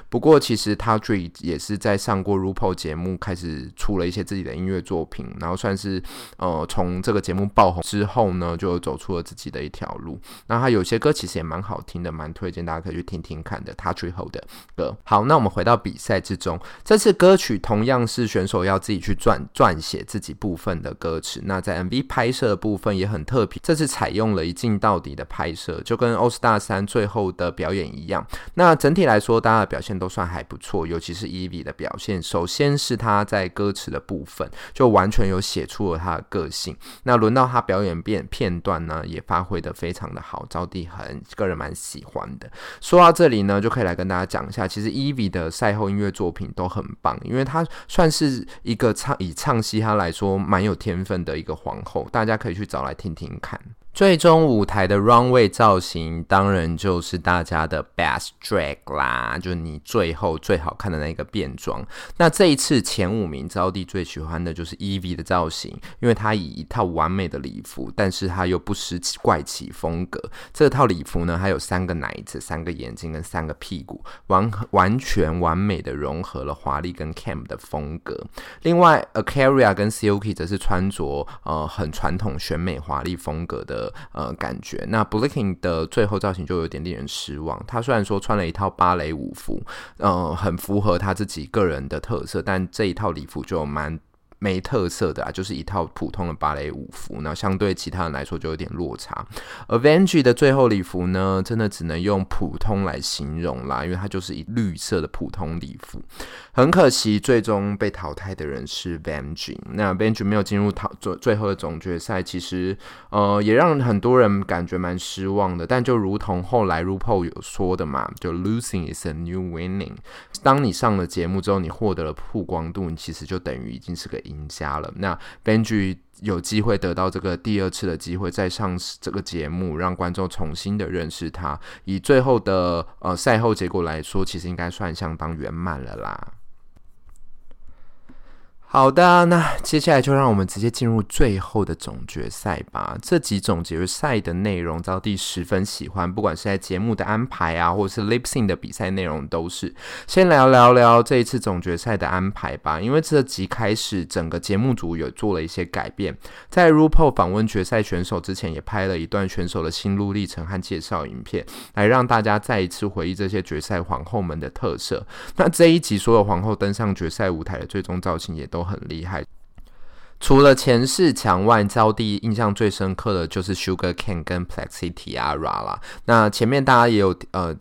不过，其实 Todrick 也是在上过 RuPaul 节目，开始出了一些自己的音乐作品，然后算是呃从这个节目爆红之后呢，就走出了自己的一条路。那他有些歌其实也蛮好听的，蛮推荐大家可以去听听看的。他最后的歌。好，那我们回到比赛之中，这次歌曲同样是选手要自己去撰撰写自己部分的歌词。那在 MV 拍摄的部分也很特别，这次采用了一镜到底的拍摄。就跟《欧斯大三》最后的表演一样，那整体来说，大家的表现都算还不错，尤其是 Yvie 的表现。首先是他在歌词的部分，就完全有写出了他的个性。那轮到他表演片片段呢，也发挥得非常的好，招娣很个人蛮喜欢的。说到这里呢，就可以来跟大家讲一下，其实 Yvie 的赛后音乐作品都很棒，因为他算是一个唱以唱嘻哈来说蛮有天分的一个皇后，大家可以去找来听听看。最终舞台的 runway 造型，当然就是大家的 best drag 啦，就是你最后最好看的那个变装。那这一次前五名，招娣最喜欢的就是 Evie 的造型，因为她以一套完美的礼服，但是她又不失怪奇风格。这套礼服呢，它有三个奶子、三个眼睛跟三个屁股，完完全完美的融合了华丽跟 camp 的风格。另外，Akaria 跟 Silky 则是穿着呃很传统选美华丽风格的。呃，感觉那 Blinking 的最后造型就有点令人失望。他虽然说穿了一套芭蕾舞服，呃，很符合他自己个人的特色，但这一套礼服就蛮。没特色的啊，就是一套普通的芭蕾舞服，那相对其他人来说就有点落差。而 Vanjie 的最后礼服呢，真的只能用普通来形容啦，因为它就是一绿色的普通礼服。很可惜，最终被淘汰的人是 Vanjie。那 Vanjie 没有进入淘最最后的总决赛，其实呃也让很多人感觉蛮失望的。但就如同后来 r u p a 有说的嘛，就 Losing is a new winning。当你上了节目之后，你获得了曝光度，你其实就等于已经是个赢赢家了。那根据有机会得到这个第二次的机会，再上这个节目，让观众重新的认识他。以最后的呃赛后结果来说，其实应该算相当圆满了啦。好的，那接下来就让我们直接进入最后的总决赛吧。这集总决赛的内容，招弟十分喜欢，不管是在节目的安排啊，或者是 lip sync 的比赛内容，都是。先来聊聊这一次总决赛的安排吧。因为这集开始，整个节目组有做了一些改变。在 RuPaul 访问决赛选手之前，也拍了一段选手的心路历程和介绍影片，来让大家再一次回忆这些决赛皇后们的特色。那这一集所有皇后登上决赛舞台的最终造型，也都很厉害。除了前四强外，招弟印象最深刻的就是 Sugar Can 跟 Plexi Tiara 啦。那前面大家也有呃。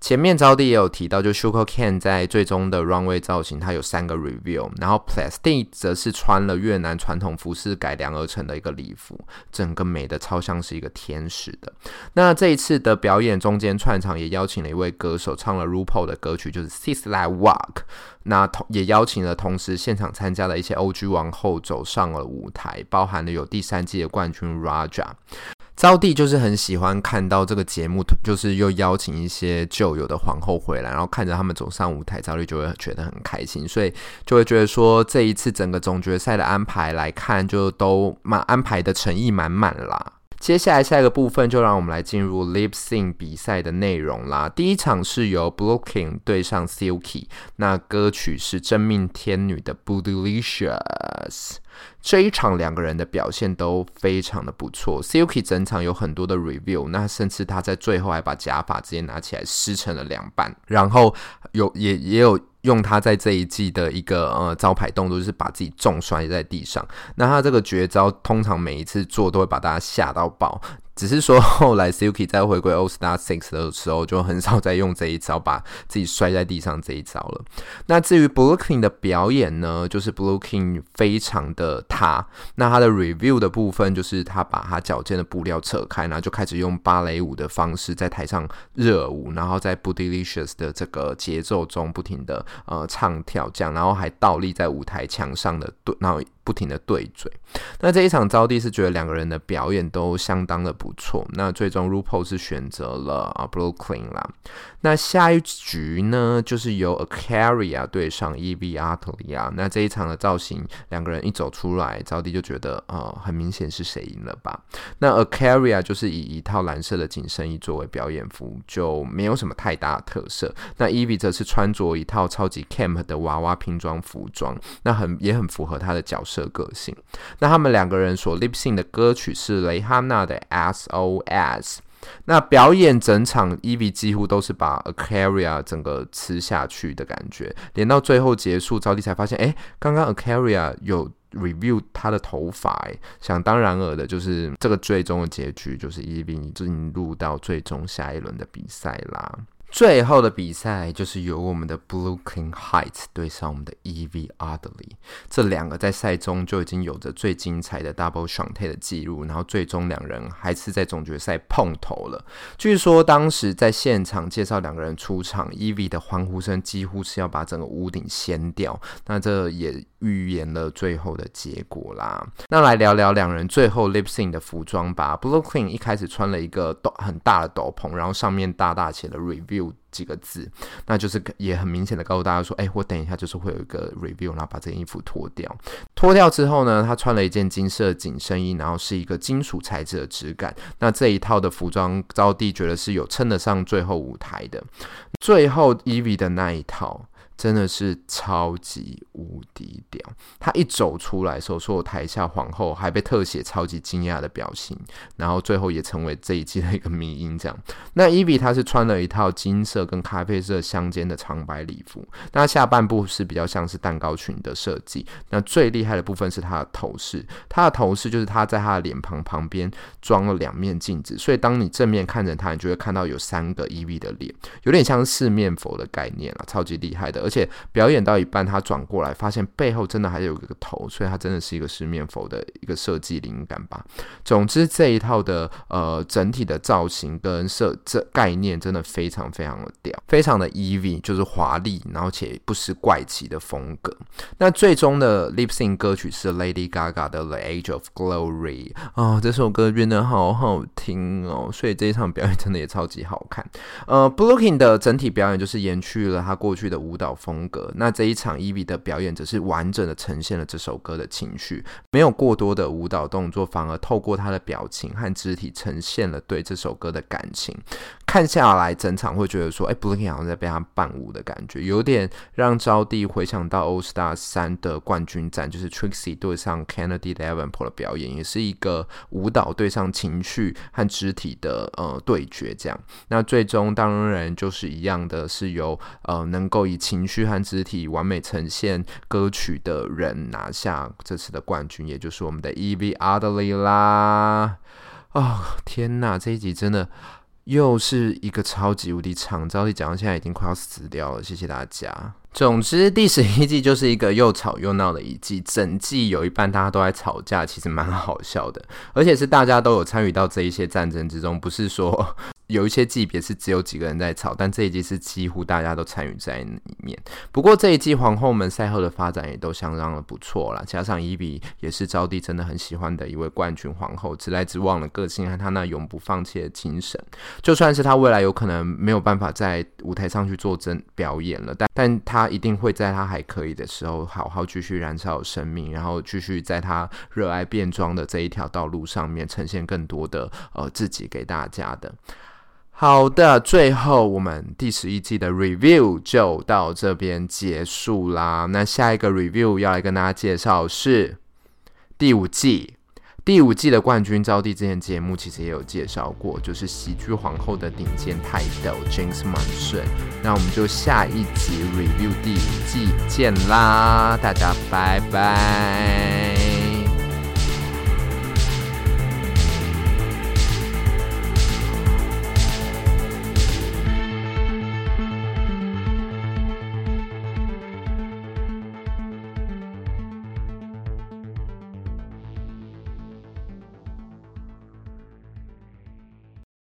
前面招弟也有提到，就 Sugar Can 在最终的 runway 造型，它有三个 review，然后 Plastic 则是穿了越南传统服饰改良而成的一个礼服，整个美的超像是一个天使的。那这一次的表演中间串场也邀请了一位歌手唱了 r u p a u 的歌曲，就是 Sis Like Walk。那同也邀请了同时现场参加的一些 OG 王后走上了舞台，包含了有第三季的冠军 Raja。招娣就是很喜欢看到这个节目，就是又邀请一些旧有的皇后回来，然后看着他们走上舞台，招娣就会觉得很开心，所以就会觉得说这一次整个总决赛的安排来看，就都满安排的诚意满满啦。接下来下一个部分就让我们来进入 Lip Sync 比赛的内容啦。第一场是由 Brooklyn 对上 Silky，那歌曲是真命天女的 Bootylicious。这一场两个人的表现都非常的不错，Silky 整场有很多的 review，那甚至他在最后还把假发直接拿起来撕成了两半，然后有也也有用他在这一季的一个呃招牌动作，就是把自己重摔在地上。那他这个绝招通常每一次做都会把大家吓到爆。只是说，后来 Silky 在回归 All Star Six 的时候，就很少再用这一招，把自己摔在地上这一招了。那至于 Brooklyn 的表演呢，就是 Brooklyn 非常的塌。那他的 Review 的部分，就是他把他脚尖的布料扯开，然后就开始用芭蕾舞的方式在台上热舞，然后在 Bootylicious 的这个节奏中不停的呃唱跳这样，然后还倒立在舞台墙上的，然后。不停的对嘴，那这一场招弟是觉得两个人的表演都相当的不错，那最终 RuPaul 是选择了啊 Brooklyn 啦。那下一局呢，就是由 Aquaria 对上 Yvie Oddly，那这一场的造型，两个人一走出来，招弟就觉得呃很明显是谁赢了吧？那 Aquaria 就是以一套蓝色的紧身衣作为表演服，就没有什么太大的特色。那 e v i 则是穿着一套超级 camp 的娃娃拼装服装，那很也很符合他的角色。的个性，那他们两个人所 lip sync 的歌曲是蕾哈娜的 SOS。那表演整场，Eve 几乎都是把 Aquaria 整个吃下去的感觉，连到最后结束，招弟才发现，哎，刚刚 Aquaria 有 review 他的头发，哎，想当然尔的，就是这个最终的结局，就是 Evie 进入到最终下一轮的比赛啦。最后的比赛就是由我们的 Brooklyn Hytes 对上我们的 Yvie Oddly，这两个在赛中就已经有着最精彩的 Double Shantay 的记录，然后最终两人还是在总决赛碰头了。据说当时在现场介绍两个人出场，Ev 的欢呼声几乎是要把整个屋顶掀掉，那这也预言了最后的结果啦。那来聊聊两人最后 Lip Sync 的服装吧。Brooklyn 一开始穿了一个斗很大的斗篷，然后上面大大写了 Review。几个字，那就是也很明显的告诉大家说，哎，我等一下就是会有一个 review，然后把这件衣服脱掉。脱掉之后呢，他穿了一件金色紧身衣，然后是一个金属材质的质感。那这一套的服装，招娣觉得是有称得上最后舞台的。最后 e v 的那一套。真的是超级无敌屌！他一走出来的时候，所有台下皇后还被特写超级惊讶的表情，然后最后也成为这一季的一个迷因。这样，那 e v 她是穿了一套金色跟咖啡色相间的长白礼服，那下半部是比较像是蛋糕裙的设计。那最厉害的部分是她的头饰，她的头饰就是她在她的脸庞旁边装了两面镜子，所以当你正面看着她，你就会看到有三个 e v 的脸，有点像四面佛的概念啊，超级厉害的。而且表演到一半，他转过来发现背后真的还有一个头，所以他真的是一个四面佛的一个设计灵感吧。总之这一套的呃整体的造型跟设这概念真的非常非常的屌，非常的 Yvie，就是华丽，然后且不失怪奇的风格。那最终的 Lip Sync 歌曲是 Lady Gaga 的 The Age of Glory 哦，这首歌真的好好听哦，所以这一场表演真的也超级好看。呃，Blooking 的整体表演就是延续了他过去的舞蹈。风格，那这一场 e v 的表演则是完整的呈现了这首歌的情绪，没有过多的舞蹈动作，反而透过他的表情和肢体呈现了对这首歌的感情。看下来，整场会觉得说，哎，Brooklyn 好像在被他伴舞的感觉，有点让招弟回想到 All Star 三的冠军战，就是 Trixie 对上 Kennedy Levanpo 的表演，也是一个舞蹈对上情绪和肢体的呃对决。这样，那最终当然就是一样的，是由呃能够以情情绪和肢体完美呈现歌曲的人拿下这次的冠军，也就是我们的 Yvie Oddly 啦。哦，天哪，这一集真的。又是一个超级无敌长，照例讲到现在已经快要死掉了。谢谢大家。总之，第十一季就是一个又吵又闹的一季，整季有一半大家都在吵架，其实蛮好笑的，而且是大家都有参与到这一些战争之中，不是说。有一些季别是只有几个人在吵，但这一季是几乎大家都参与在里面。不过这一季皇后们赛后的发展也都相当的不错啦，加上伊比也是招娣真的很喜欢的一位冠军皇后，直来直往的个性和她那永不放弃的精神，就算是她未来有可能没有办法在舞台上去做真表演了，但但她一定会在她还可以的时候，好好继续燃烧生命，然后继续在她热爱变装的这一条道路上面呈现更多的呃自己给大家的。好的，最后我们第十一季的 review 就到这边结束啦。那下一个 review 要来跟大家介绍是第五季，第五季的冠军招娣之前节目其实也有介绍过，就是喜剧皇后的顶尖泰斗 James Monsoon。那我们就下一集 review 第五季见啦，大家拜拜。